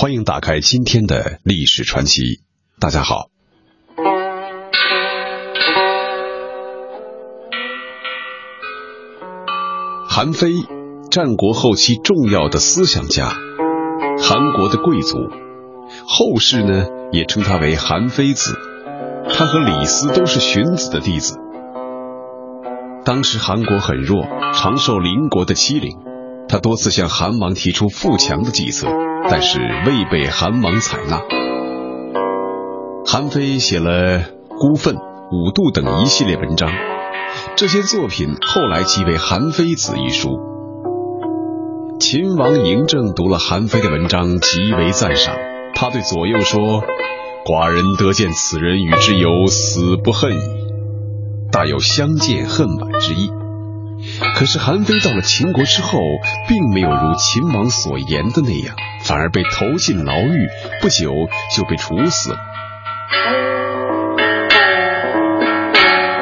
欢迎打开今天的历史传奇。大家好，韩非，战国后期重要的思想家，韩国的贵族，后世呢也称他为韩非子。他和李斯都是荀子的弟子。当时韩国很弱，常受邻国的欺凌。他多次向韩王提出富强的计策，但是未被韩王采纳。韩非写了《孤愤》《五度》等一系列文章，这些作品后来即为《韩非子》一书。秦王嬴政读了韩非的文章，极为赞赏。他对左右说：“寡人得见此人与之有死不恨矣，大有相见恨晚之意。”可是韩非到了秦国之后，并没有如秦王所言的那样，反而被投进牢狱，不久就被处死了。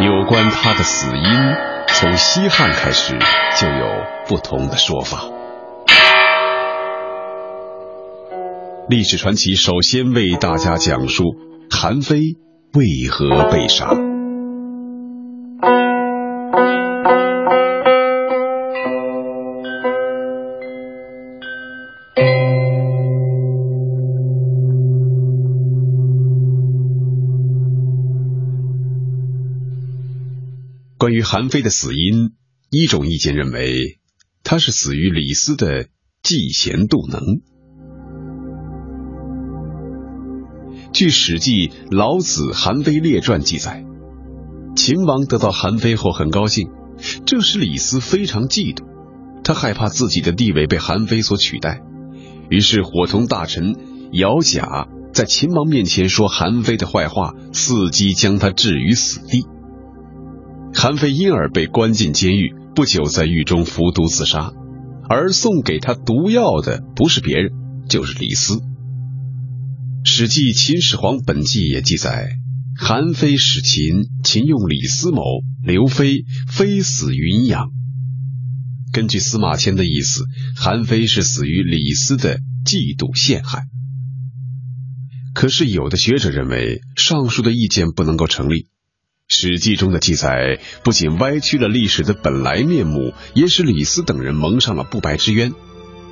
有关他的死因，从西汉开始就有不同的说法。历史传奇首先为大家讲述韩非为何被杀。关于韩非的死因，一种意见认为他是死于李斯的嫉贤妒能。据《史记·老子·韩非列传》记载，秦王得到韩非后很高兴，这使李斯非常嫉妒，他害怕自己的地位被韩非所取代，于是伙同大臣姚贾在秦王面前说韩非的坏话，伺机将他置于死地。韩非因而被关进监狱，不久在狱中服毒自杀。而送给他毒药的不是别人，就是李斯。《史记·秦始皇本纪》也记载，韩非使秦，秦用李斯谋，刘非，非死云阳。根据司马迁的意思，韩非是死于李斯的嫉妒陷害。可是有的学者认为，上述的意见不能够成立。《史记》中的记载不仅歪曲了历史的本来面目，也使李斯等人蒙上了不白之冤。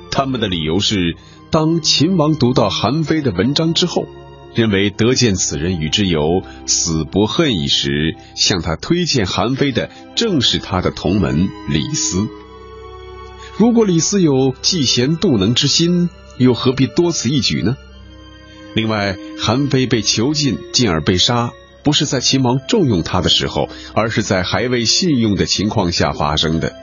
他们的理由是：当秦王读到韩非的文章之后，认为得见此人与之有死不恨矣时，向他推荐韩非的正是他的同门李斯。如果李斯有嫉贤妒能之心，又何必多此一举呢？另外，韩非被囚禁，进而被杀。不是在秦王重用他的时候，而是在还未信用的情况下发生的。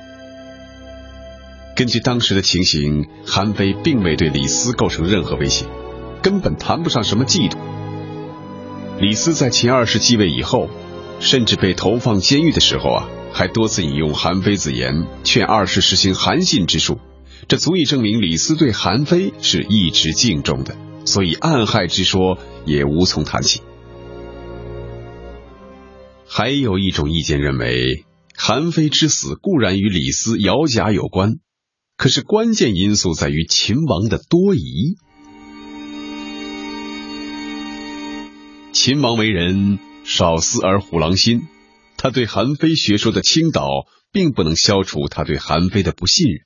根据当时的情形，韩非并未对李斯构成任何威胁，根本谈不上什么嫉妒。李斯在秦二世继位以后，甚至被投放监狱的时候啊，还多次引用韩非子言，劝二世实行韩信之术，这足以证明李斯对韩非是一直敬重的，所以暗害之说也无从谈起。还有一种意见认为，韩非之死固然与李斯、姚贾有关，可是关键因素在于秦王的多疑。秦王为人少思而虎狼心，他对韩非学说的倾倒，并不能消除他对韩非的不信任。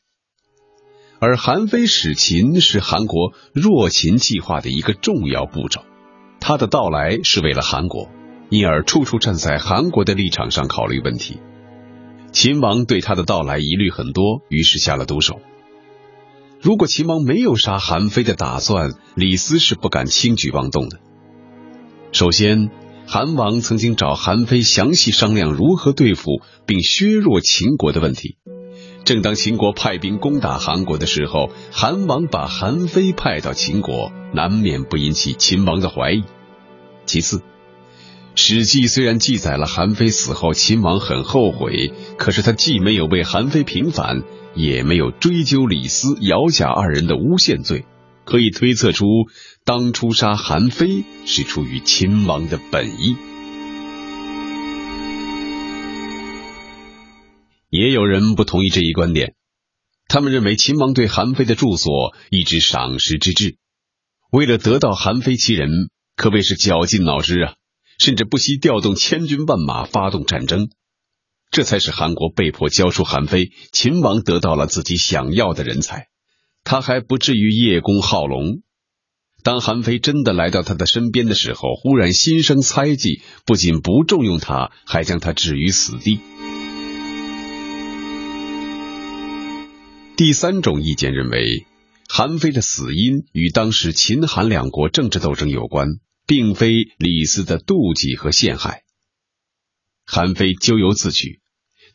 而韩非使秦是韩国弱秦计划的一个重要步骤，他的到来是为了韩国。因而处处站在韩国的立场上考虑问题。秦王对他的到来疑虑很多，于是下了毒手。如果秦王没有杀韩非的打算，李斯是不敢轻举妄动的。首先，韩王曾经找韩非详细商量如何对付并削弱秦国的问题。正当秦国派兵攻打韩国的时候，韩王把韩非派到秦国，难免不引起秦王的怀疑。其次，《史记》虽然记载了韩非死后，秦王很后悔，可是他既没有为韩非平反，也没有追究李斯、姚贾二人的诬陷罪，可以推测出当初杀韩非是出于秦王的本意。也有人不同意这一观点，他们认为秦王对韩非的住所一直赏识之至。为了得到韩非其人，可谓是绞尽脑汁啊，甚至不惜调动千军万马发动战争，这才使韩国被迫交出韩非，秦王得到了自己想要的人才，他还不至于叶公好龙。当韩非真的来到他的身边的时候，忽然心生猜忌，不仅不重用他，还将他置于死地。第三种意见认为，韩非的死因与当时秦韩两国政治斗争有关，并非李斯的妒忌和陷害。韩非咎由自取，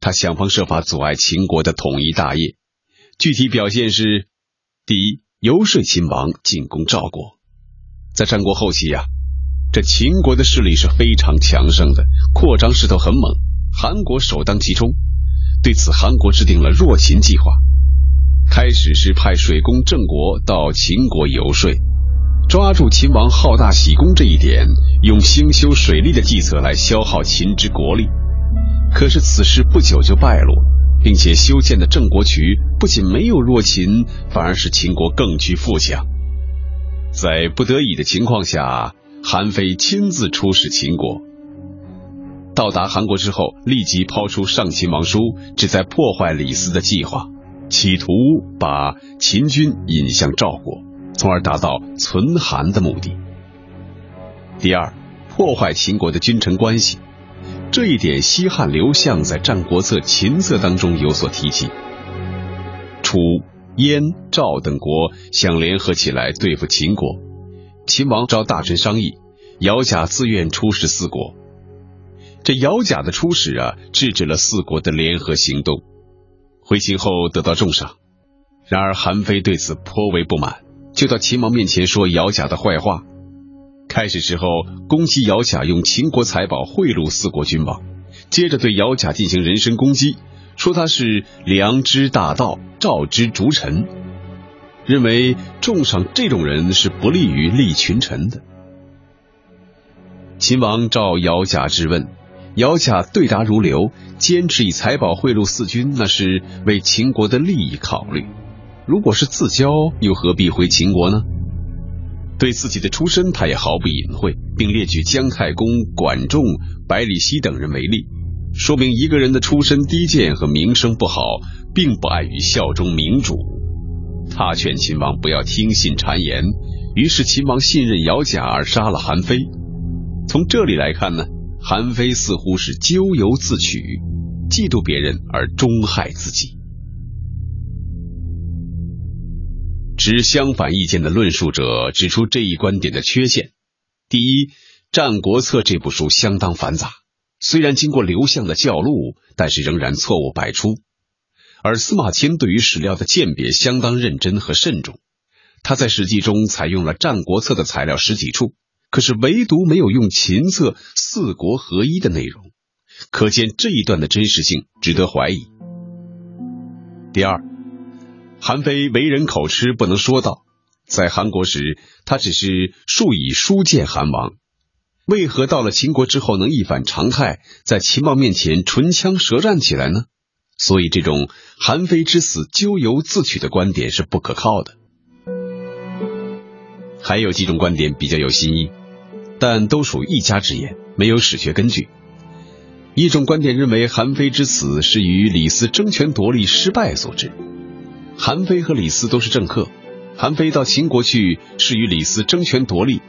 他想方设法阻碍秦国的统一大业。具体表现是：第一，游说秦王进攻赵国。在战国后期呀，这秦国的势力是非常强盛的，扩张势头很猛，韩国首当其冲。对此，韩国制定了弱秦计划。开始是派水工郑国到秦国游说，抓住秦王好大喜功这一点，用兴修水利的计策来消耗秦之国力。可是此事不久就败露，并且修建的郑国渠不仅没有弱秦，反而使秦国更具富强。在不得已的情况下，韩非亲自出使秦国。到达韩国之后，立即抛出上秦王书，旨在破坏李斯的计划。企图把秦军引向赵国，从而达到存韩的目的。第二，破坏秦国的君臣关系，这一点西汉刘向在《战国策·秦策》当中有所提及。楚、燕、赵等国想联合起来对付秦国，秦王召大臣商议，姚贾自愿出使四国。这姚贾的出使啊，制止了四国的联合行动。回秦后得到重赏，然而韩非对此颇为不满，就到秦王面前说姚贾的坏话。开始时候攻击姚贾用秦国财宝贿赂四国君王，接着对姚贾进行人身攻击，说他是良知大盗、赵之逐臣，认为重赏这种人是不利于立群臣的。秦王召姚贾质问。姚贾对答如流，坚持以财宝贿赂四军，那是为秦国的利益考虑。如果是自交，又何必回秦国呢？对自己的出身，他也毫不隐晦，并列举姜太公、管仲、百里奚等人为例，说明一个人的出身低贱和名声不好，并不碍于效忠明主。他劝秦王不要听信谗言，于是秦王信任姚贾而杀了韩非。从这里来看呢？韩非似乎是咎由自取，嫉妒别人而终害自己。持相反意见的论述者指出这一观点的缺陷：第一，《战国策》这部书相当繁杂，虽然经过刘向的校录，但是仍然错误百出；而司马迁对于史料的鉴别相当认真和慎重，他在史记中采用了《战国策》的材料十几处。可是唯独没有用秦策四国合一的内容，可见这一段的真实性值得怀疑。第二，韩非为人口吃，不能说道，在韩国时他只是数以书见韩王，为何到了秦国之后能一反常态，在秦王面前唇枪舌战起来呢？所以这种韩非之死咎由自取的观点是不可靠的。还有几种观点比较有新意。但都属一家之言，没有史学根据。一种观点认为，韩非之死是与李斯争权夺利失败所致。韩非和李斯都是政客，韩非到秦国去是与李斯争权夺利。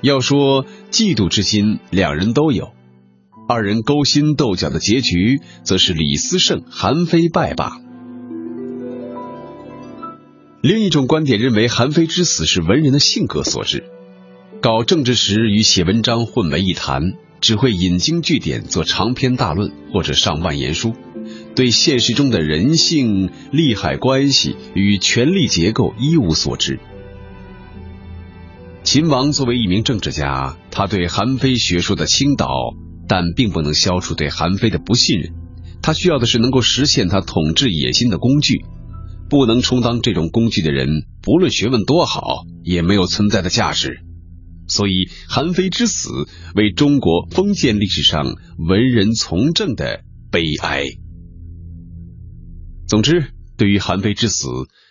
要说嫉妒之心，两人都有。二人勾心斗角的结局，则是李斯胜，韩非败罢。另一种观点认为，韩非之死是文人的性格所致。搞政治时与写文章混为一谈，只会引经据典做长篇大论或者上万言书，对现实中的人性、利害关系与权力结构一无所知。秦王作为一名政治家，他对韩非学说的倾倒，但并不能消除对韩非的不信任。他需要的是能够实现他统治野心的工具，不能充当这种工具的人，不论学问多好，也没有存在的价值。所以，韩非之死为中国封建历史上文人从政的悲哀。总之，对于韩非之死，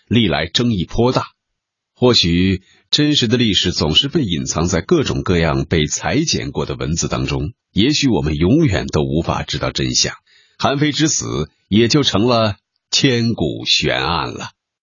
历来争议颇大。或许真实的历史总是被隐藏在各种各样被裁剪过的文字当中，也许我们永远都无法知道真相。韩非之死也就成了千古悬案了。